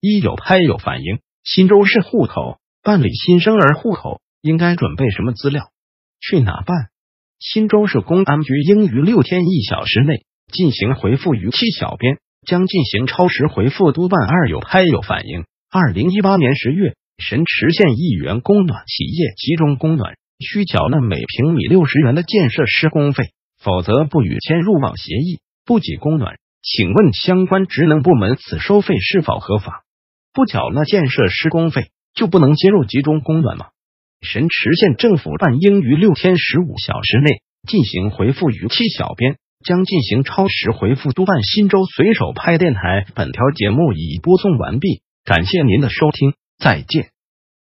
一有拍有反映，新州市户口办理新生儿户口应该准备什么资料？去哪办？新州市公安局应于六天一小时内进行回复逾期小编，将进行超时回复督办。二有拍有反映，二零一八年十月，神池县一元供暖企业集中供暖需缴纳每平米六十元的建设施工费，否则不予签入网协议，不给供暖。请问相关职能部门此收费是否合法？不缴纳建设施工费就不能接入集中供暖吗？神池县政府办应于六天十五小时内进行回复逾期小编，将进行超时回复督办。新州随手拍电台本条节目已播送完毕，感谢您的收听，再见。